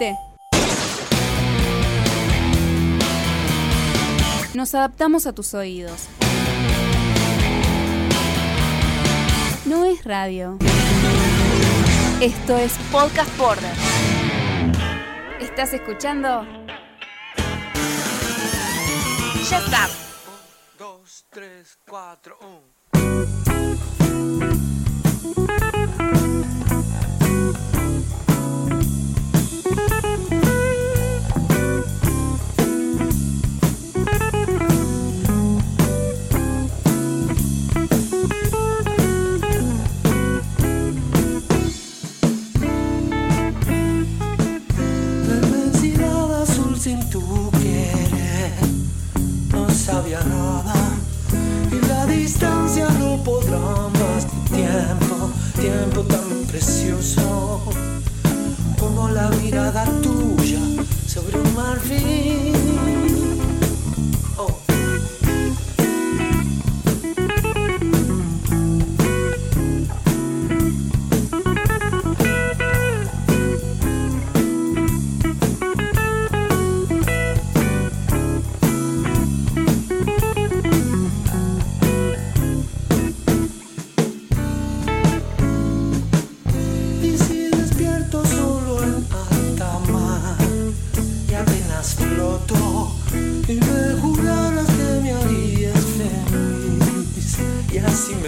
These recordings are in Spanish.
¿viste? Nos adaptamos a tus oídos. No es radio. Esto es Podcast Border. ¿Estás escuchando? Ya está. Dos, tres, cuatro, un. Y la distancia no podrá más tiempo, tiempo tan precioso como la mirada tuya sobre un marfil.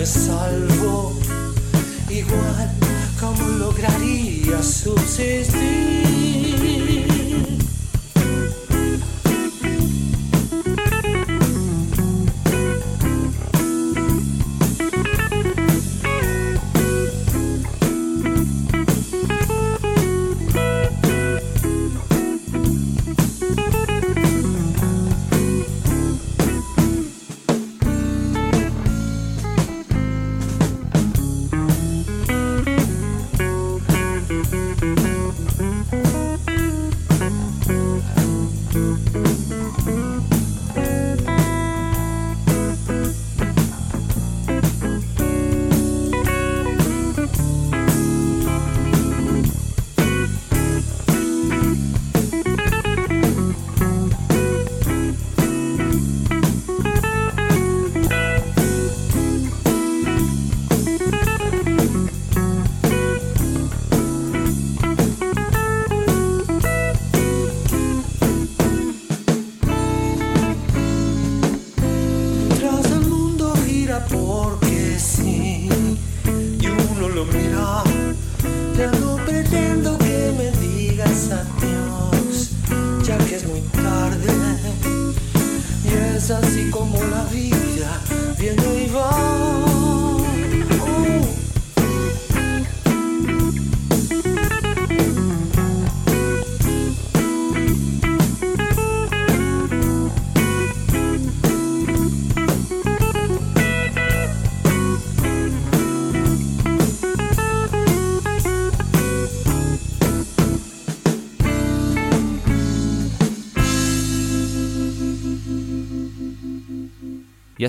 Salvo igual como lograría subsistir.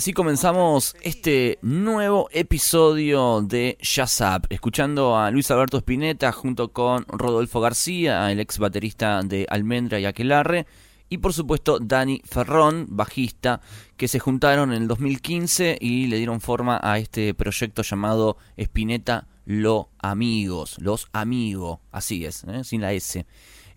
Así comenzamos este nuevo episodio de Jazz escuchando a Luis Alberto Spinetta junto con Rodolfo García, el ex baterista de Almendra y Aquelarre, y por supuesto Dani Ferrón, bajista, que se juntaron en el 2015 y le dieron forma a este proyecto llamado Spinetta Lo Amigos, Los Amigos, así es, ¿eh? sin la S.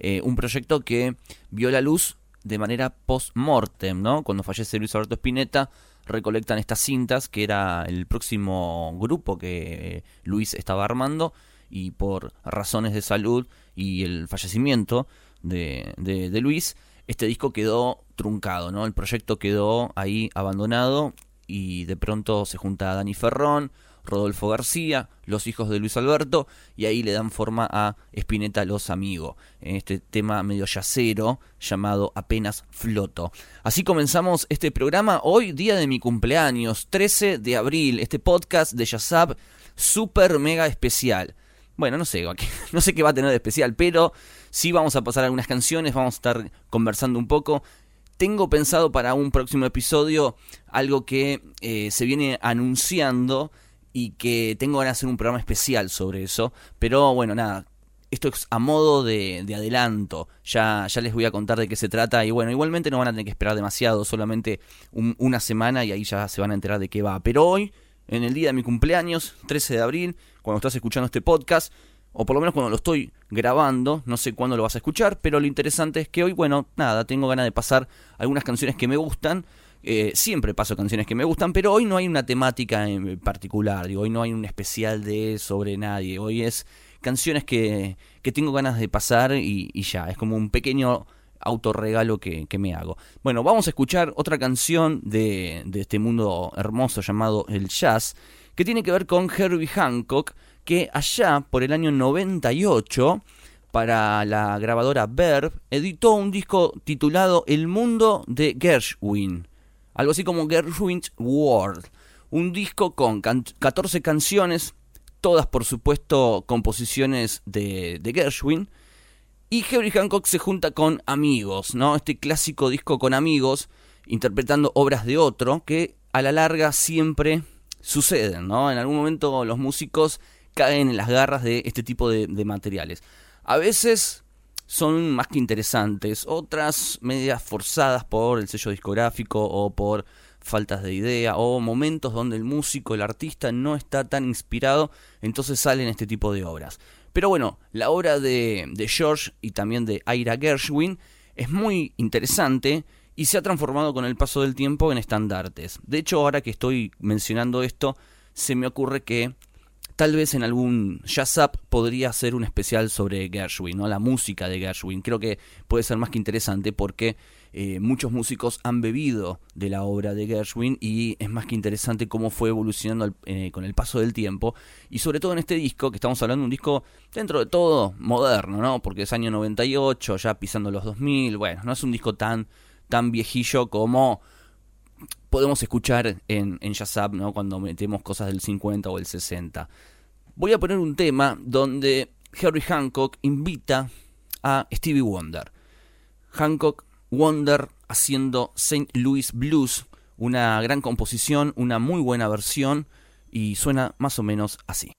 Eh, un proyecto que vio la luz de manera post-mortem, ¿no? Cuando fallece Luis Alberto Spinetta, recolectan estas cintas, que era el próximo grupo que Luis estaba armando, y por razones de salud y el fallecimiento de, de, de Luis, este disco quedó truncado, ¿no? El proyecto quedó ahí abandonado y de pronto se junta Dani Ferrón, Rodolfo García, los hijos de Luis Alberto, y ahí le dan forma a Spinetta Los Amigos, en este tema medio yacero llamado Apenas Floto. Así comenzamos este programa, hoy día de mi cumpleaños, 13 de abril, este podcast de Yazab super mega especial. Bueno, no sé, no sé qué va a tener de especial, pero sí vamos a pasar algunas canciones, vamos a estar conversando un poco. Tengo pensado para un próximo episodio algo que eh, se viene anunciando y que tengo ganas de hacer un programa especial sobre eso. Pero bueno, nada, esto es a modo de, adelanto. Ya, ya les voy a contar de qué se trata. Y bueno, igualmente no van a tener que esperar demasiado, solamente una semana y ahí ya se van a enterar de qué va. Pero hoy, en el día de mi cumpleaños, 13 de abril, cuando estás escuchando este podcast, o por lo menos cuando lo estoy grabando, no sé cuándo lo vas a escuchar, pero lo interesante es que hoy, bueno, nada, tengo ganas de pasar algunas canciones que me gustan. Eh, siempre paso canciones que me gustan, pero hoy no hay una temática en particular, hoy no hay un especial de sobre nadie, hoy es canciones que, que tengo ganas de pasar y, ya, es como un pequeño autorregalo que, que me hago. Bueno, vamos a escuchar otra canción de, de este mundo hermoso llamado el jazz, que tiene que ver con Herbie Hancock, que allá por el año 98 para la grabadora Verb, editó un disco titulado El mundo de Gershwin, algo así como Gershwin's World, un disco con 14 canciones todas por supuesto composiciones de, Gershwin. Y Herbie Hancock se junta con amigos, ¿no? Este clásico disco con amigos, interpretando obras de otro, que a la larga siempre suceden, ¿no? En algún momento los músicos caen en las garras de este tipo de, de materiales. A veces son más que interesantes, otras medias forzadas por el sello discográfico o por faltas de idea o momentos donde el músico, el artista no está tan inspirado, entonces salen este tipo de obras. Pero bueno, la obra de, de George y también de Ira Gershwin es muy interesante y se ha transformado con el paso del tiempo en estandartes. De hecho, ahora que estoy mencionando esto, se me ocurre que tal vez en algún Jazz Up podría hacer un especial sobre Gershwin, ¿no? la música de Gershwin. Creo que puede ser más que interesante porque eh, muchos músicos han bebido de la obra de Gershwin y es más que interesante cómo fue evolucionando eh, con el paso del tiempo y sobre todo en este disco, que estamos hablando de un disco dentro de todo moderno, ¿no? Porque es año 98, ya pisando los 2000, bueno, no es un disco tan, tan viejillo como podemos escuchar en, en ¿no? Cuando metemos cosas del 50 o el 60. Voy a poner un tema donde Harry Hancock invita a Stevie Wonder. Hancock Wonder haciendo St. Louis Blues, una gran composición, una muy buena versión y suena más o menos así.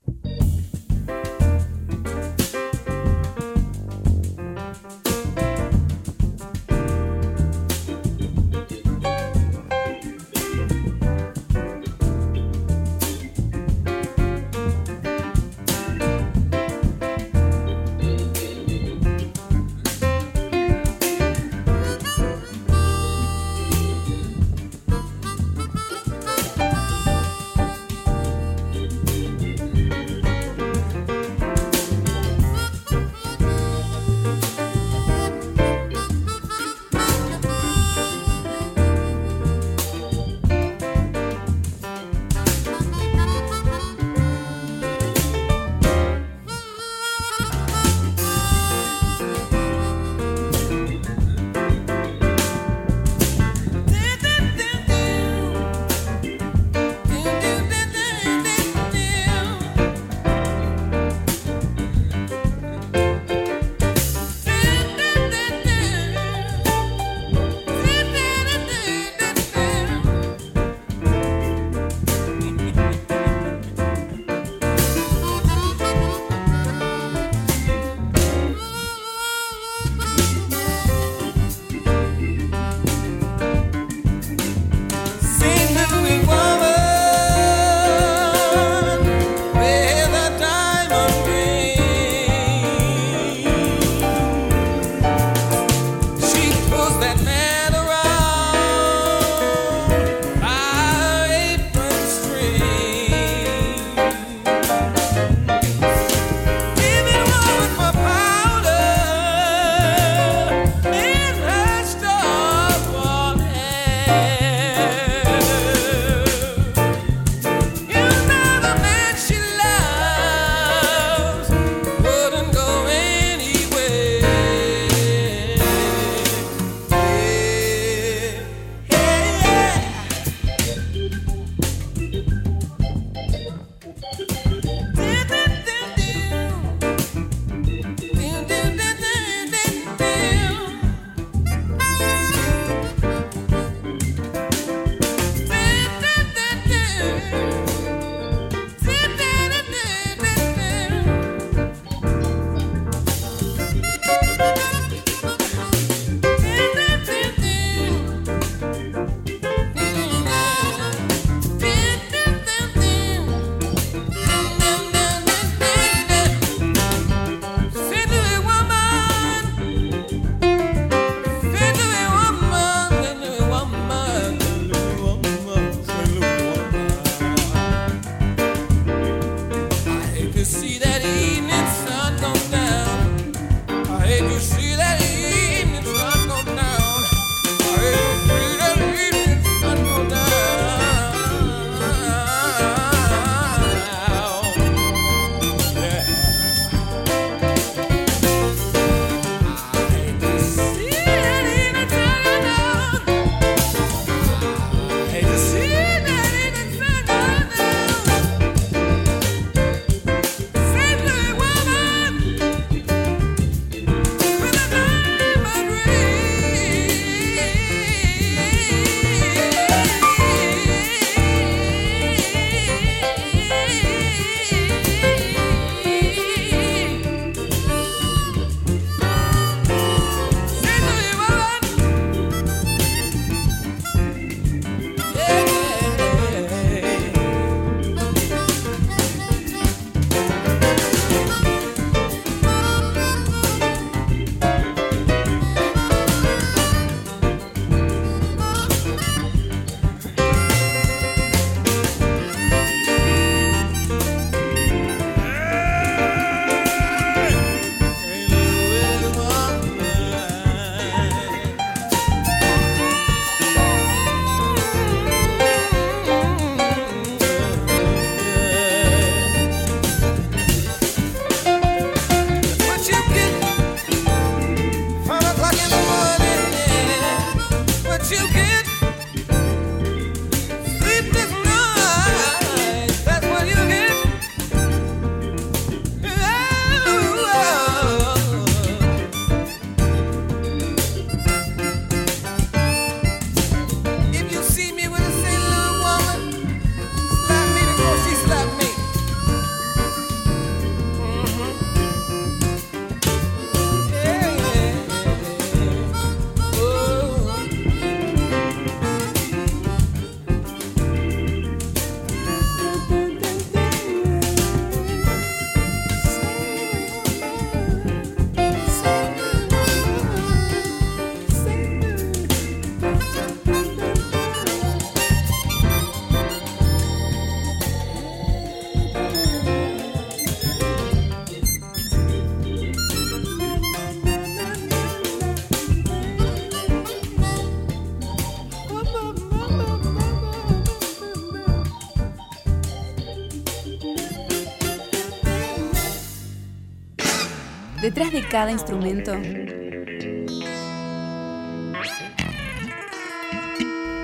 Detrás de cada instrumento,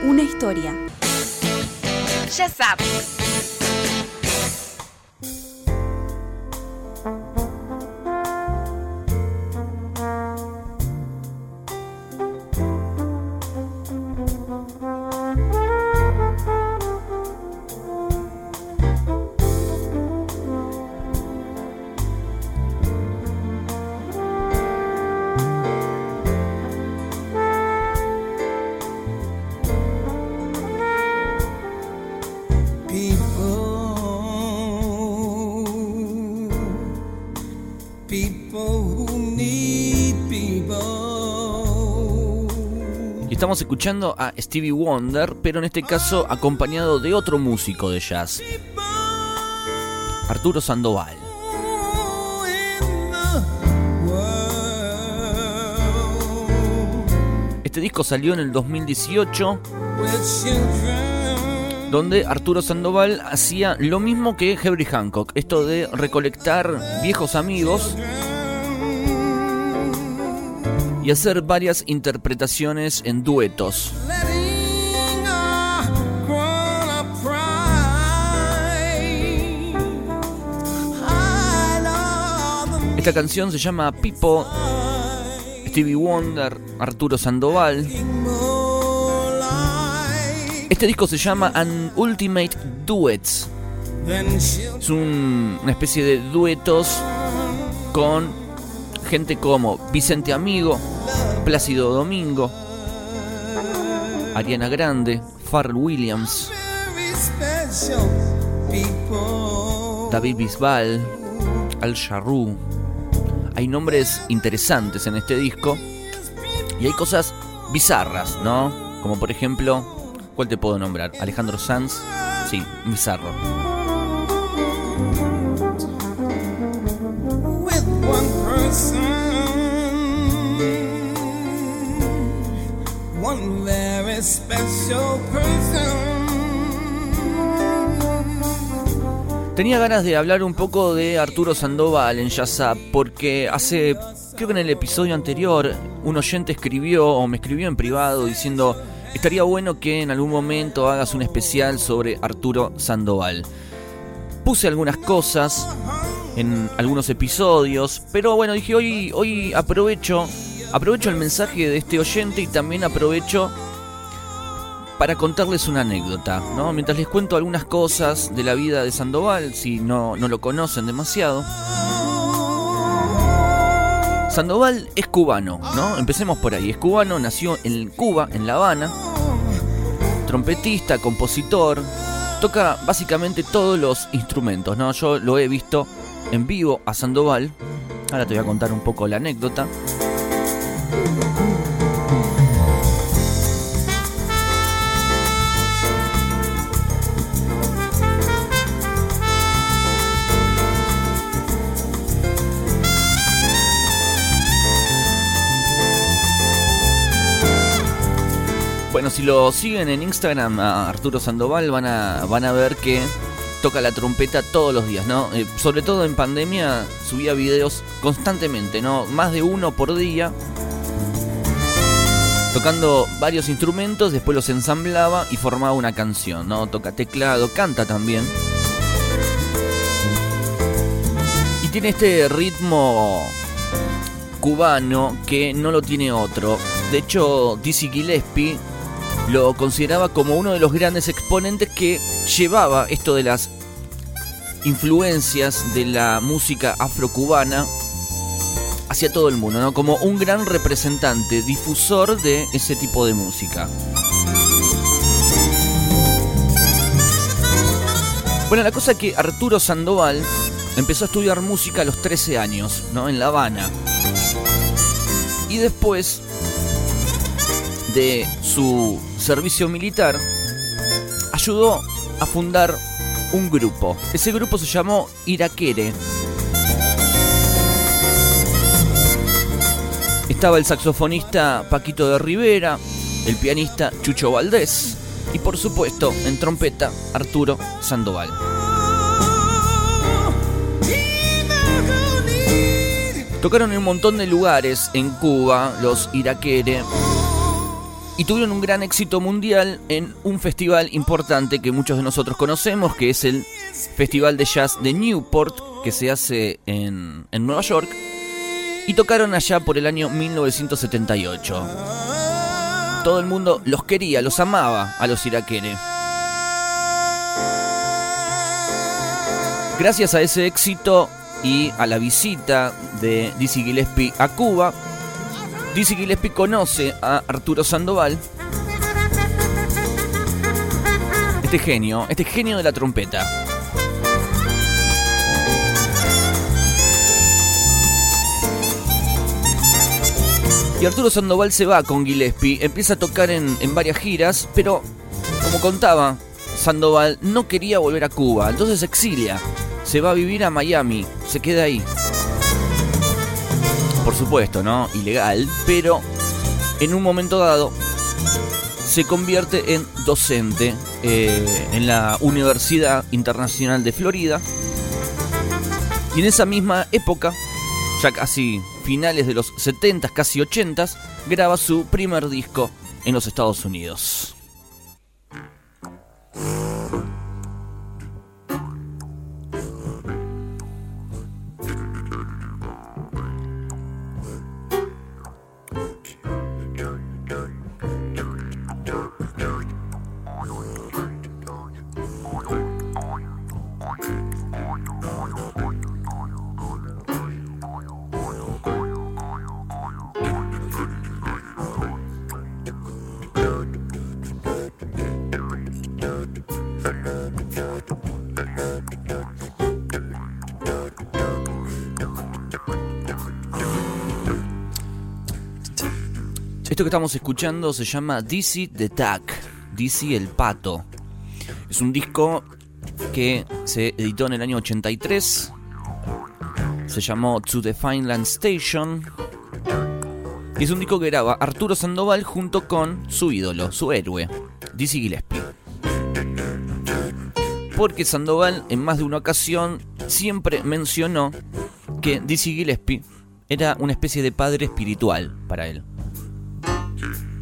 una historia. Ya sabes. Estamos escuchando a Stevie Wonder, pero en este caso acompañado de otro músico de jazz, Arturo Sandoval. Este disco salió en el 2018, donde Arturo Sandoval hacía lo mismo que Henry Hancock, esto de recolectar viejos amigos y hacer varias interpretaciones en duetos. Esta canción se llama Pipo, Stevie Wonder, Arturo Sandoval. Este disco se llama An Ultimate Duets. Es una especie de duetos con gente como Vicente Amigo, Plácido Domingo, Ariana Grande, Pharrell Williams, David Bisbal, Al Jarru. Hay nombres interesantes en este disco y hay cosas bizarras, ¿no? Como por ejemplo, ¿cuál te puedo nombrar? Alejandro Sanz, sí, bizarro. Tenía ganas de hablar un poco de Arturo Sandoval en Yazap porque hace, creo que en el episodio anterior, un oyente escribió o me escribió en privado diciendo estaría bueno que en algún momento hagas un especial sobre Arturo Sandoval. Puse algunas cosas en algunos episodios, pero bueno, dije hoy, hoy aprovecho, aprovecho el mensaje de este oyente y también aprovecho para contarles una anécdota, ¿no? Mientras les cuento algunas cosas de la vida de Sandoval, si no, no lo conocen demasiado. Sandoval es cubano, ¿no? Empecemos por ahí. Es cubano, nació en Cuba, en La Habana. Trompetista, compositor. Toca básicamente todos los instrumentos, ¿no? Yo lo he visto en vivo a Sandoval. Ahora te voy a contar un poco la anécdota. Si lo siguen en Instagram a Arturo Sandoval van a, van a ver que toca la trompeta todos los días, ¿no? Eh, sobre todo en pandemia subía videos constantemente, ¿no? Más de uno por día. Tocando varios instrumentos, después los ensamblaba y formaba una canción, ¿no? Toca teclado, canta también. Y tiene este ritmo cubano que no lo tiene otro. De hecho, Dizzy Gillespie lo consideraba como uno de los grandes exponentes que llevaba esto de las influencias de la música afrocubana hacia todo el mundo, ¿no? Como un gran representante, difusor de ese tipo de música. Bueno, la cosa es que Arturo Sandoval empezó a estudiar música a los 13 años, ¿no? En La Habana. Y después de su servicio militar, ayudó a fundar un grupo. Ese grupo se llamó Iraquere. Estaba el saxofonista Paquito de Rivera, el pianista Chucho Valdés y por supuesto en trompeta Arturo Sandoval. Tocaron en un montón de lugares en Cuba, los Iraquere, y tuvieron un gran éxito mundial en un festival importante que muchos de nosotros conocemos, que es el Festival de Jazz de Newport, que se hace en, en Nueva York, y tocaron allá por el año 1978. Todo el mundo los quería, los amaba a los iraquere. Gracias a ese éxito y a la visita de Dizzy Gillespie a Cuba, Dizzy Gillespie conoce a Arturo Sandoval. Este genio, este genio de la trompeta. Y Arturo Sandoval se va con Gillespie, empieza a tocar en, en varias giras, pero como contaba, Sandoval no quería volver a Cuba, entonces se exilia, se va a vivir a Miami, se queda ahí. Por supuesto, ¿no? Ilegal, pero en un momento dado se convierte en docente eh, en la Universidad Internacional de Florida. Y en esa misma época, ya casi finales de los 70, casi 80, graba su primer disco en los Estados Unidos. Esto que estamos escuchando se llama Dizzy the Duck, Dizzy el Pato. Es un disco que se editó en el año 83. Se llamó To the Fineland Station. Y es un disco que graba Arturo Sandoval junto con su ídolo, su héroe, Dizzy Gillespie. Porque Sandoval en más de una ocasión siempre mencionó que Dizzy Gillespie era una especie de padre espiritual para él. Thank.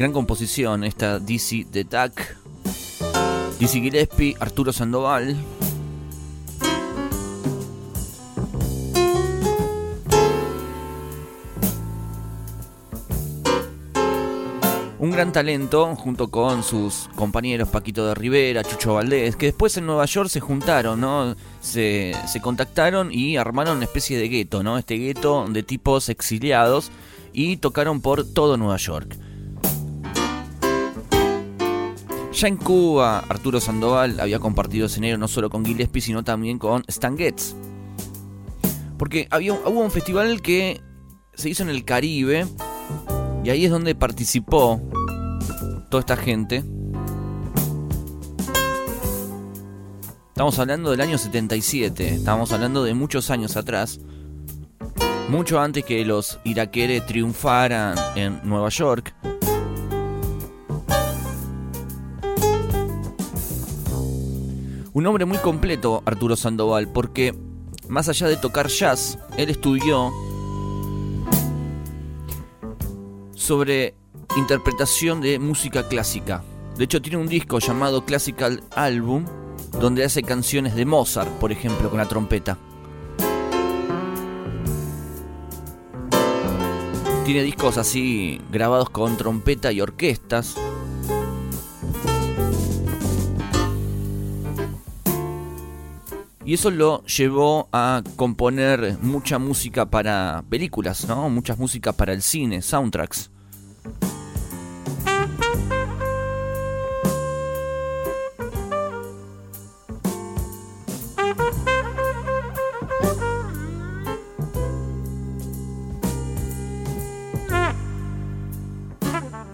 Gran composición esta Dizzy the Duck. Dizzy Gillespie, Arturo Sandoval. Un gran talento junto con sus compañeros Paquito de Rivera, Chucho Valdés, que después en Nueva York se juntaron, ¿no? Se, se contactaron y armaron una especie de gueto, ¿no? Este gueto de tipos exiliados y tocaron por todo Nueva York. Ya en Cuba, Arturo Sandoval había compartido escenario no solo con Gillespie, sino también con Stan Getz. Porque había, hubo un festival que se hizo en el Caribe y ahí es donde participó toda esta gente. Estamos hablando del año 77, estamos hablando de muchos años atrás. Mucho antes que los iraqueres triunfaran en Nueva York. Un hombre muy completo, Arturo Sandoval, porque más allá de tocar jazz, él estudió sobre interpretación de música clásica. De hecho, tiene un disco llamado Classical Album, donde hace canciones de Mozart, por ejemplo, con la trompeta. Tiene discos así grabados con trompeta y orquestas. Y eso lo llevó a componer mucha música para películas, ¿no? Muchas músicas para el cine, soundtracks.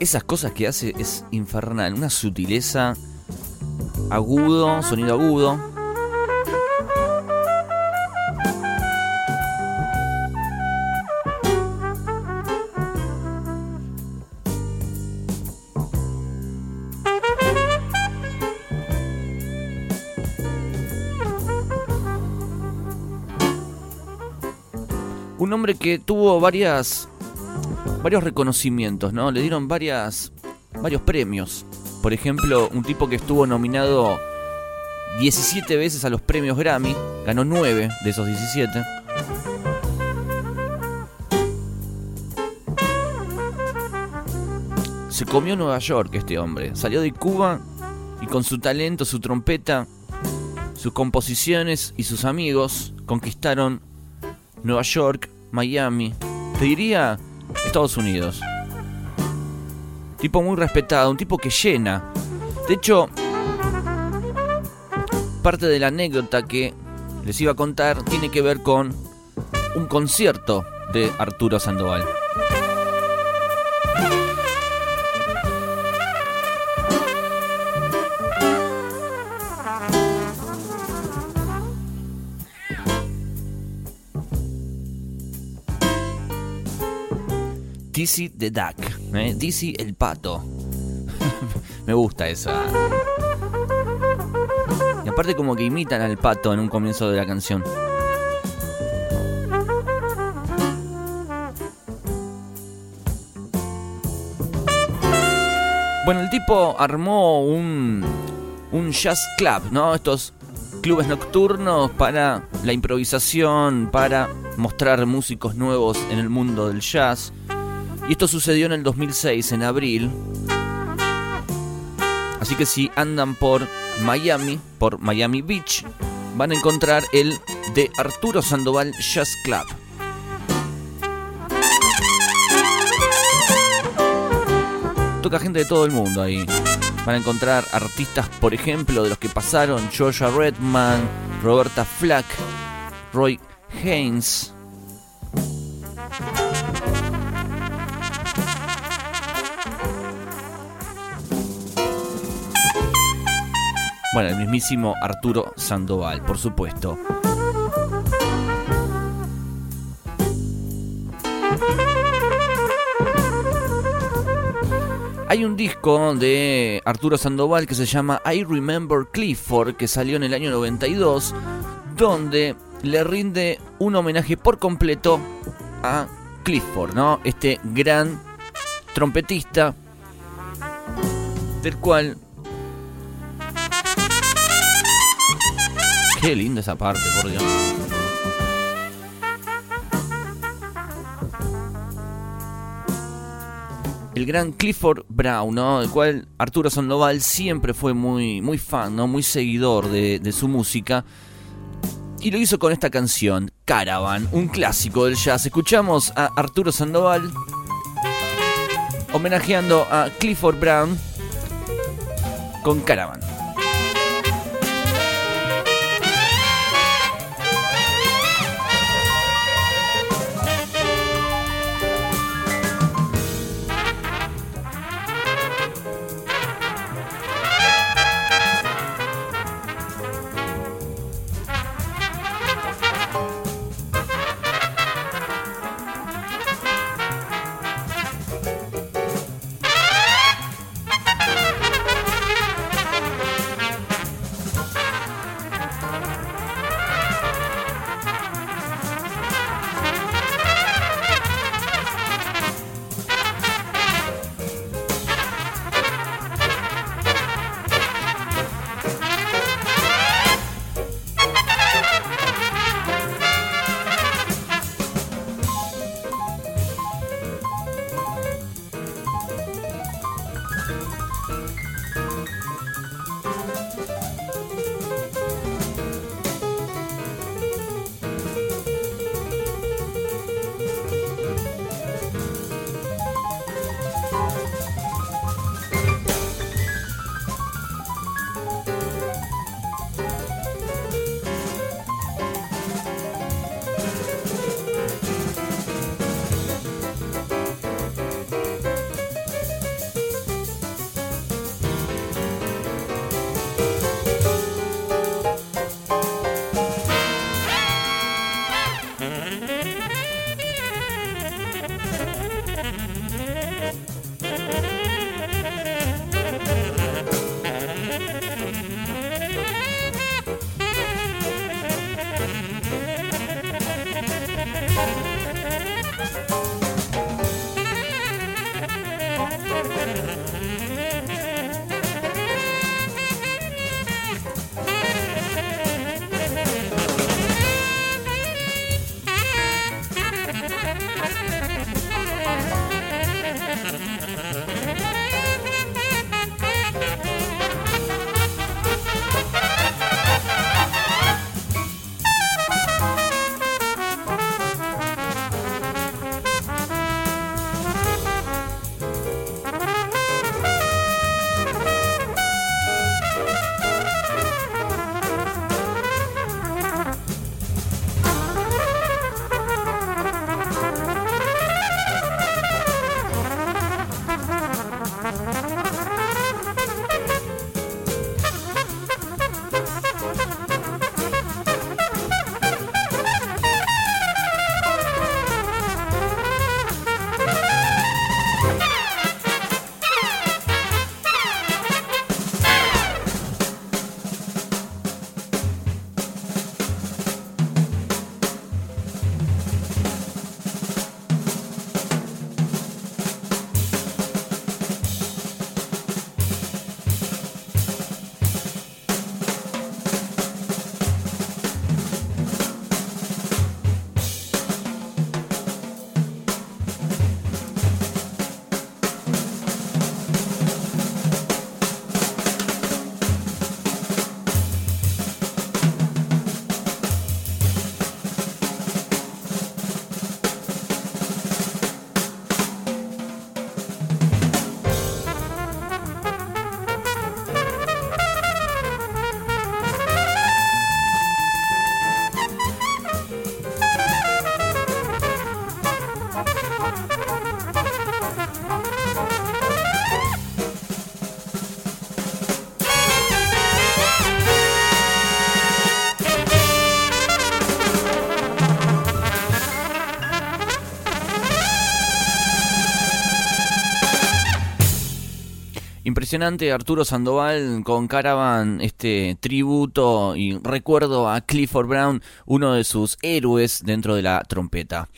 Esas cosas que hace es infernal, una sutileza, agudo, sonido agudo. Que tuvo varias varios reconocimientos, ¿no? Le dieron varias varios premios. Por ejemplo, un tipo que estuvo nominado 17 veces a los premios Grammy, ganó 9 de esos 17. Se comió Nueva York este hombre. Salió de Cuba y con su talento, su trompeta, sus composiciones y sus amigos conquistaron Nueva York, Miami. Te diría Estados Unidos. Tipo muy respetado, un tipo que llena. De hecho, parte de la anécdota que les iba a contar tiene que ver con un concierto de Arturo Sandoval. Dizzy the Duck, ¿eh? Dizzy el pato. Me gusta esa. Y aparte como que imitan al pato en un comienzo de la canción. Bueno, el tipo armó un, un jazz club, ¿no? Estos clubes nocturnos para la improvisación, para mostrar músicos nuevos en el mundo del jazz. Y esto sucedió en el 2006, en abril. Así que si andan por Miami, por Miami Beach, van a encontrar el de Arturo Sandoval Jazz Club. Toca gente de todo el mundo ahí. Van a encontrar artistas, por ejemplo, de los que pasaron, Georgia Redman, Roberta Flack, Roy Haynes. Bueno, el mismísimo Arturo Sandoval, por supuesto. Hay un disco de Arturo Sandoval que se llama I Remember Clifford, que salió en el año 92, donde le rinde un homenaje por completo a Clifford, ¿no? Este gran trompetista del cual... Qué linda esa parte, por Dios. el gran Clifford Brown, ¿no? Del cual Arturo Sandoval siempre fue muy, muy fan, ¿no? Muy seguidor de, de su música. Y lo hizo con esta canción, Caravan, un clásico del jazz. Escuchamos a Arturo Sandoval homenajeando a Clifford Brown con Caravan. Impresionante Arturo Sandoval con Caravan, este tributo y recuerdo a Clifford Brown, uno de sus héroes dentro de la trompeta.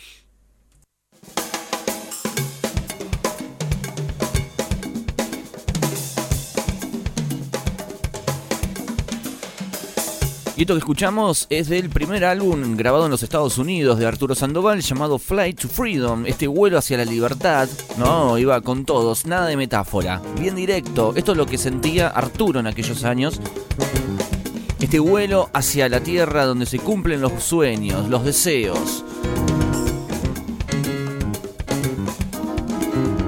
Y esto que escuchamos es del primer álbum grabado en los Estados Unidos de Arturo Sandoval llamado Flight to Freedom, este vuelo hacia la libertad, ¿no? Iba con todos, nada de metáfora, bien directo. Esto es lo que sentía Arturo en aquellos años. Este vuelo hacia la tierra donde se cumplen los sueños, los deseos.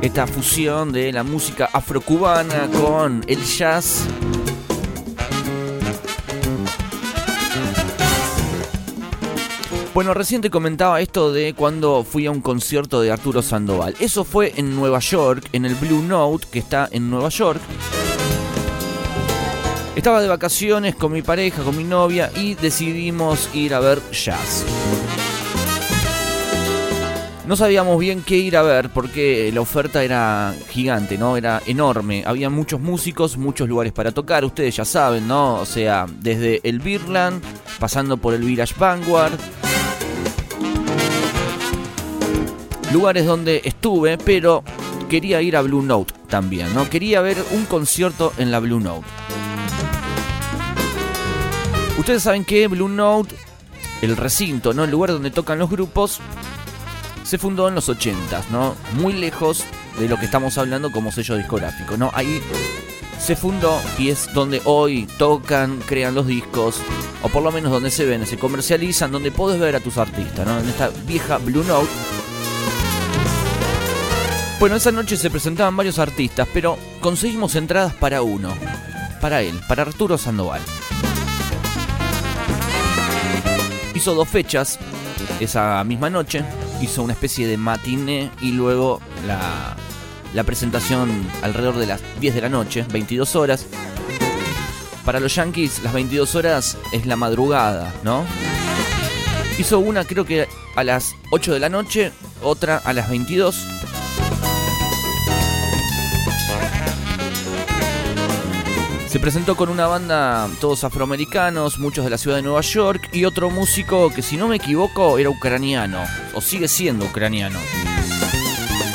Esta fusión de la música afrocubana con el jazz Bueno, recién te comentaba esto de cuando fui a un concierto de Arturo Sandoval. Eso fue en Nueva York, en el Blue Note, que está en Nueva York. Estaba de vacaciones con mi pareja, con mi novia, y decidimos ir a ver jazz. No sabíamos bien qué ir a ver porque la oferta era gigante, ¿no? Era enorme. Había muchos músicos, muchos lugares para tocar. Ustedes ya saben, ¿no? O sea, desde el Birland, pasando por el Village Vanguard, lugares donde estuve, pero quería ir a Blue Note también, ¿no? Quería ver un concierto en la Blue Note. Ustedes saben que Blue Note, el recinto, ¿no? El lugar donde tocan los grupos, se fundó en los 80, ¿no? Muy lejos de lo que estamos hablando como sello discográfico, ¿no? Ahí se fundó y es donde hoy tocan, crean los discos, o por lo menos donde se ven, se comercializan, donde puedes ver a tus artistas, ¿no? En esta vieja Blue Note bueno, esa noche se presentaban varios artistas, pero conseguimos entradas para uno, para él, para Arturo Sandoval. Hizo dos fechas esa misma noche, hizo una especie de matiné y luego la, la presentación alrededor de las 10 de la noche, 22 horas. Para los Yankees las 22 horas es la madrugada, ¿no? Hizo una creo que a las 8 de la noche, otra a las 22 Se presentó con una banda todos afroamericanos, muchos de la ciudad de Nueva York, y otro músico que si no me equivoco era ucraniano, o sigue siendo ucraniano.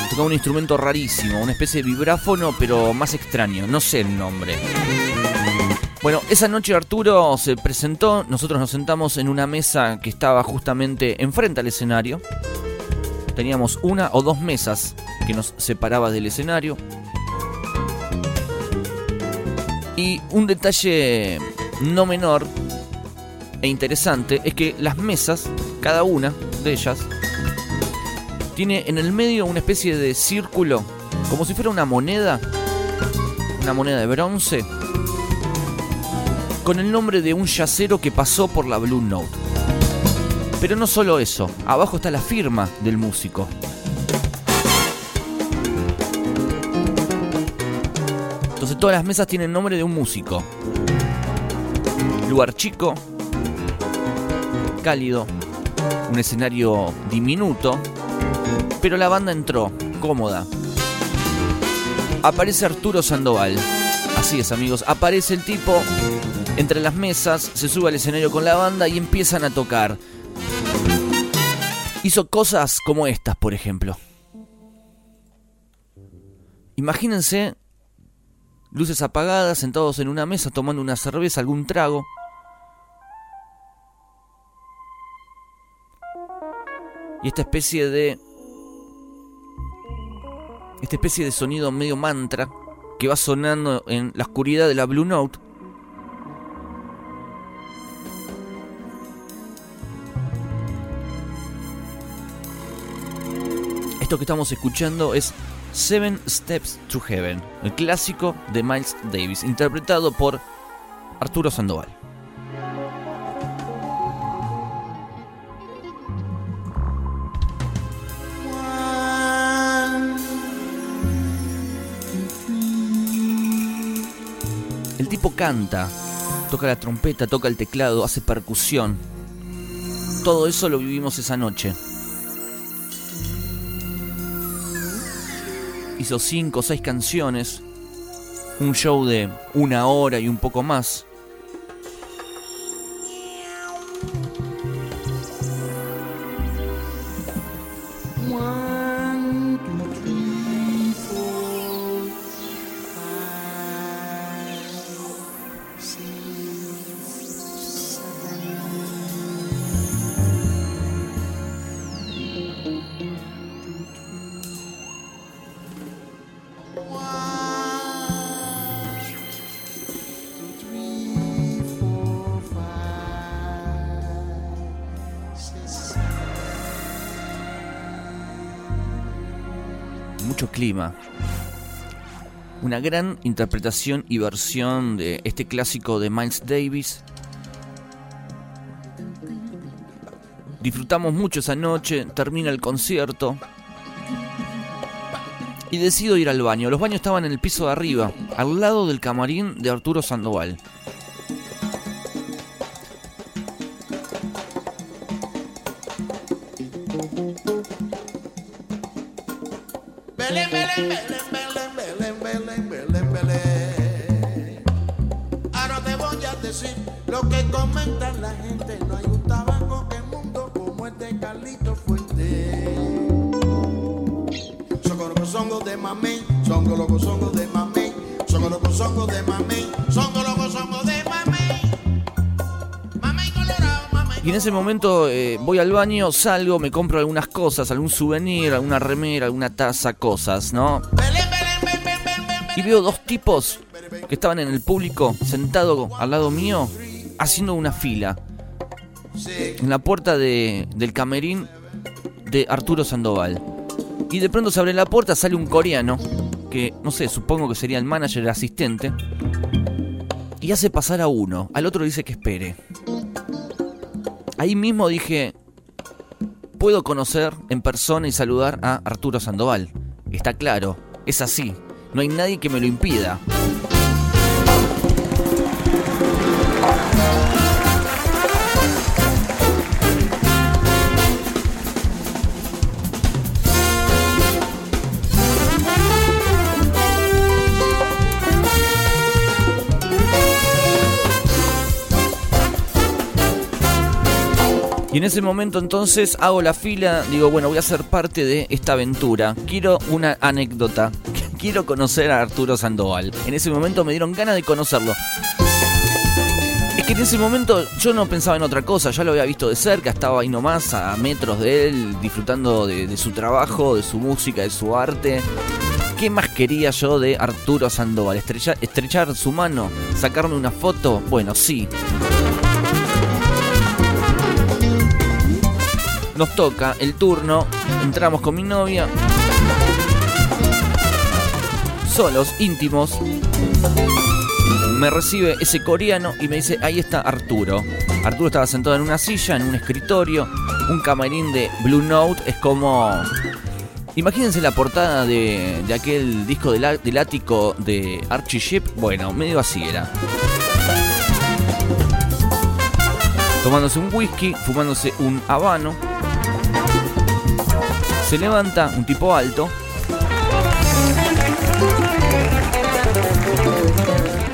Tocaba un instrumento rarísimo, una especie de vibráfono, pero más extraño, no sé el nombre. Bueno, esa noche Arturo se presentó, nosotros nos sentamos en una mesa que estaba justamente enfrente al escenario. Teníamos una o dos mesas que nos separaba del escenario. Y un detalle no menor e interesante es que las mesas, cada una de ellas, tiene en el medio una especie de círculo, como si fuera una moneda, una moneda de bronce, con el nombre de un yacero que pasó por la Blue Note. Pero no solo eso, abajo está la firma del músico. Todas las mesas tienen nombre de un músico. Lugar chico, cálido, un escenario diminuto, pero la banda entró, cómoda. Aparece Arturo Sandoval. Así es amigos, aparece el tipo entre las mesas, se sube al escenario con la banda y empiezan a tocar. Hizo cosas como estas, por ejemplo. Imagínense luces apagadas, sentados en una mesa tomando una cerveza, algún trago. Y esta especie de... Esta especie de sonido medio mantra que va sonando en la oscuridad de la Blue Note. Esto que estamos escuchando es Seven Steps to Heaven, el clásico de Miles Davis, interpretado por Arturo Sandoval. El tipo canta, toca la trompeta, toca el teclado, hace percusión. Todo eso lo vivimos esa noche. Hizo cinco o seis canciones, un show de una hora y un poco más. Una gran interpretación y versión de este clásico de Miles Davis. Disfrutamos mucho esa noche, termina el concierto. Y decido ir al baño. Los baños estaban en el piso de arriba, al lado del camarín de Arturo Sandoval. Ese momento eh, voy al baño, salgo, me compro algunas cosas, algún souvenir, alguna remera, alguna taza, cosas, ¿no? Y veo dos tipos que estaban en el público, sentado al lado mío, haciendo una fila en la puerta de- del camerín de Arturo Sandoval. Y de pronto se abre la puerta, sale un coreano, que no sé, supongo que sería el manager, el asistente, y hace pasar a uno, al otro dice que espere. Ahí mismo dije, puedo conocer en persona y saludar a Arturo Sandoval. Está claro, es así, no hay nadie que me lo impida. Y en ese momento entonces hago la fila, digo, bueno, voy a ser parte de esta aventura. Quiero una anécdota. Quiero conocer a Arturo Sandoval. En ese momento me dieron ganas de conocerlo. Es que en ese momento yo no pensaba en otra cosa, ya lo había visto de cerca, estaba ahí nomás a metros de él, disfrutando de, su trabajo, de su música, de su arte. ¿Qué más quería yo de Arturo Sandoval? ¿Estrechar, estrechar su mano? ¿Sacarme una foto? Bueno, sí. Nos toca el turno, entramos con mi novia, solos, íntimos. Me recibe ese coreano y me dice, ahí está Arturo. Arturo estaba sentado en una silla, en un escritorio, un camarín de Blue Note, es como... Imagínense la portada de, aquel disco del, del ático de Archie Ship, bueno, medio así era. Tomándose un whisky, fumándose un habano. Se levanta un tipo alto.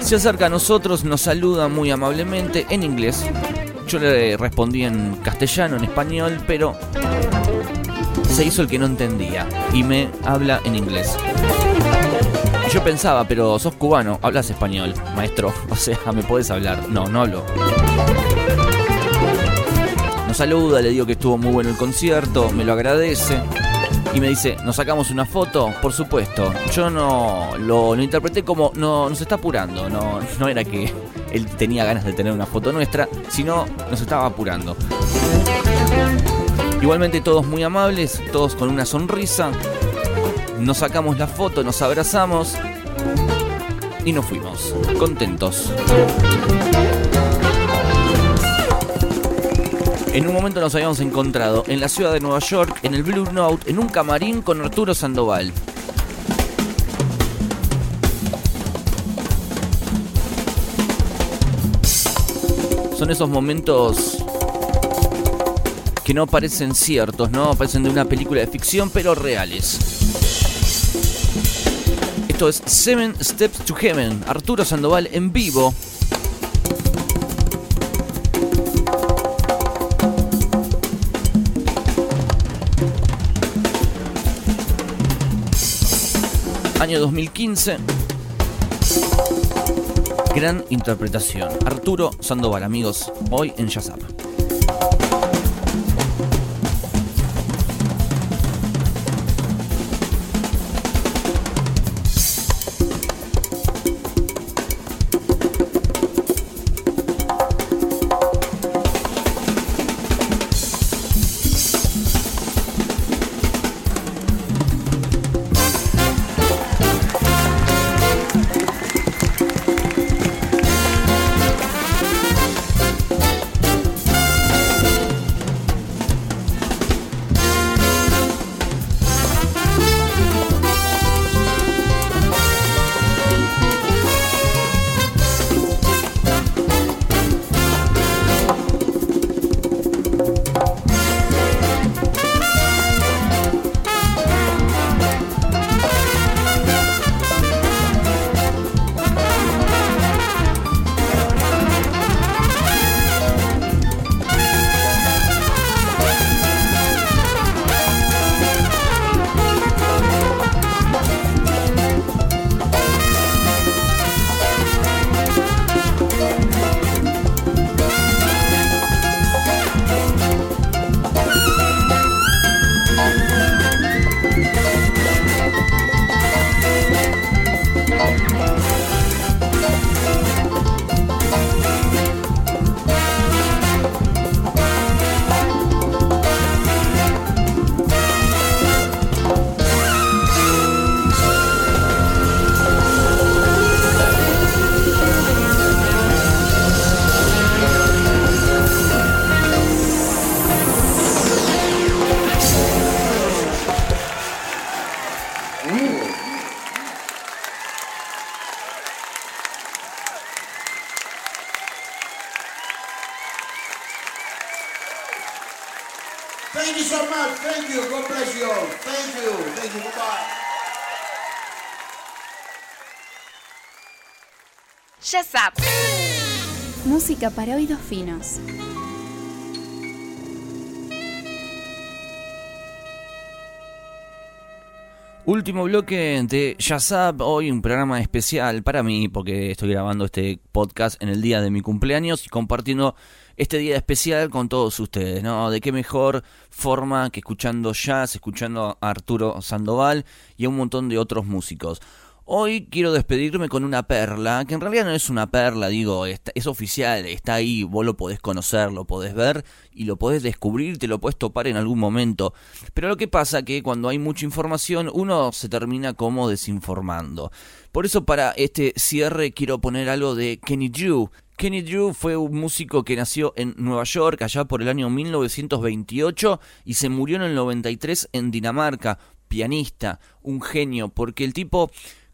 Se acerca a nosotros, nos saluda muy amablemente en inglés. Yo le respondí en castellano, en español, pero se hizo el que no entendía y me habla en inglés. Yo pensaba, pero sos cubano, hablas español, maestro. O sea, me podés hablar. No, no hablo. Saluda, le digo que estuvo muy bueno el concierto, me lo agradece. Y me dice, ¿nos sacamos una foto? Por supuesto. Yo no lo, lo interpreté como, no, nos está apurando. No, no era que él tenía ganas de tener una foto nuestra, sino nos estaba apurando. Igualmente todos muy amables, todos con una sonrisa. Nos sacamos la foto, nos abrazamos y nos fuimos, contentos. En un momento nos habíamos encontrado en la ciudad de Nueva York, en el Blue Note, en un camarín con Arturo Sandoval. Son esos momentos que no parecen ciertos, ¿no? Parecen de una película de ficción, pero reales. Esto es Seven Steps to Heaven, Arturo Sandoval en vivo. Año 2015. Gran interpretación. Arturo Sandoval, amigos, hoy en Yazap. Música para oídos finos. Último bloque de Up, hoy un programa especial para mí porque estoy grabando este podcast en el día de mi cumpleaños y compartiendo este día especial con todos ustedes, ¿no? De qué mejor forma que escuchando jazz, escuchando a Arturo Sandoval y a un montón de otros músicos. Hoy quiero despedirme con una perla, que en realidad no es una perla, digo, es oficial, está ahí, vos lo podés conocer, lo podés ver y lo podés descubrir, te lo podés topar en algún momento. Pero lo que pasa que cuando hay mucha información uno se termina como desinformando. Por eso para este cierre quiero poner algo de Kenny Drew. Kenny Drew fue un músico que nació en Nueva York allá por el año 1928 y se murió en el 93 en Dinamarca. Pianista, un genio, porque el tipo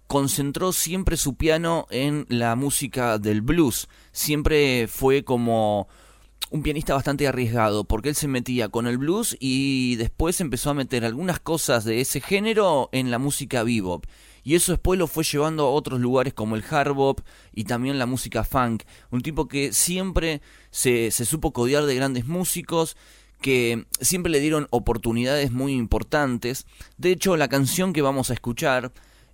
concentró siempre su piano en la música del blues. Siempre fue como un pianista bastante arriesgado, porque él se metía con el blues y después empezó a meter algunas cosas de ese género en la música bebop. Y eso después lo fue llevando a otros lugares como el hard bop y también la música funk. Un tipo que siempre se, supo codear de grandes músicos, que siempre le dieron oportunidades muy importantes. De hecho, la canción que vamos a escuchar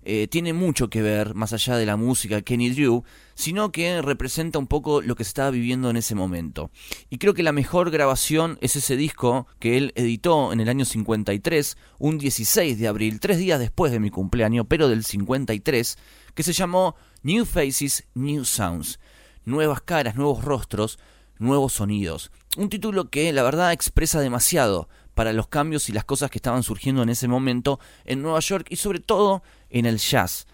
eh, tiene mucho que ver, más allá de la música Kenny Drew, sino que representa un poco lo que se estaba viviendo en ese momento. Y creo que la mejor grabación es ese disco que él editó en el año 53, un 16 de abril, tres días después de mi cumpleaños, pero del 53, que se llamó New Faces, New Sounds. Nuevas caras, nuevos rostros, nuevos sonidos. Un título que la verdad expresa demasiado para los cambios y las cosas que estaban surgiendo en ese momento en Nueva York y sobre todo en el jazz.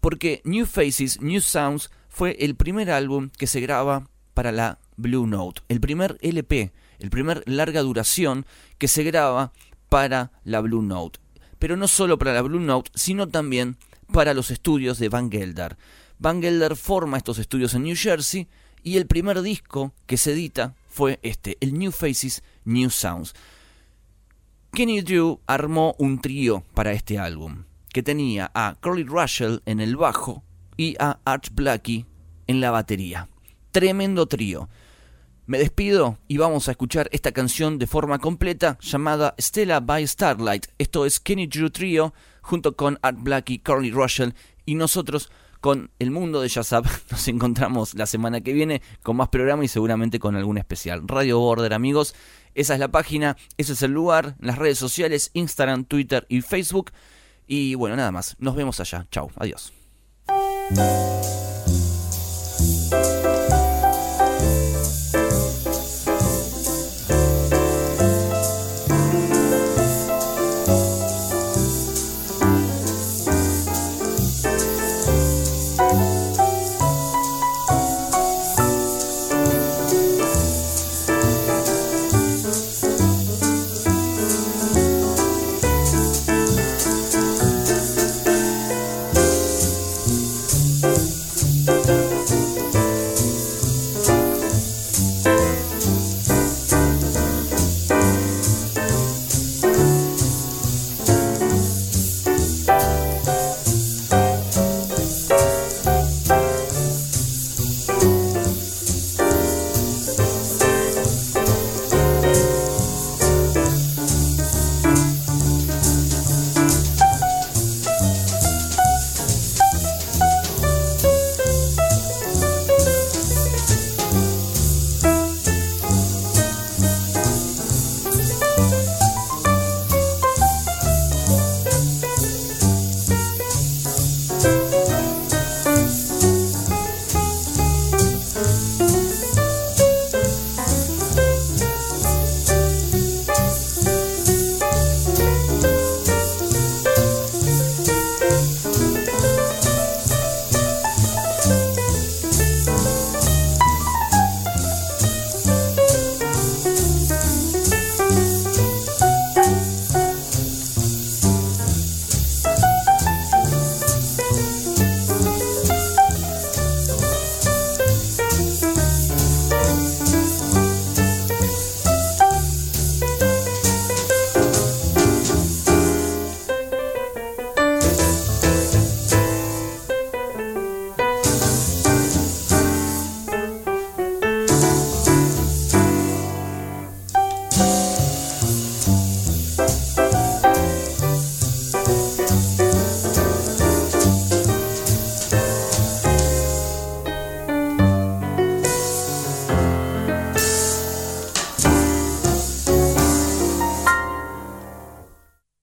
Porque New Faces, New Sounds fue el primer álbum que se graba para la Blue Note, el primer LP, el primer larga duración que se graba para la Blue Note. Pero no solo para la Blue Note, sino también para los estudios de Van Gelder. Van Gelder forma estos estudios en New Jersey y el primer disco que se edita fue este, el New Faces, New Sounds. Kenny Drew armó un trío para este álbum, que tenía a Curly Russell en el bajo y a Art Blackie en la batería. Tremendo trío. Me despido y vamos a escuchar esta canción de forma completa llamada Stella by Starlight. Esto es Kenny Drew Trio junto con Art Blackie, Curly Russell y nosotros con el mundo de Jazzap. Nos encontramos la semana que viene con más programa y seguramente con algún especial. Radio Border, amigos. Esa es la página, ese es el lugar, las redes sociales, Instagram, Twitter y Facebook. Y bueno, nada más. Nos vemos allá. Chao. Adiós.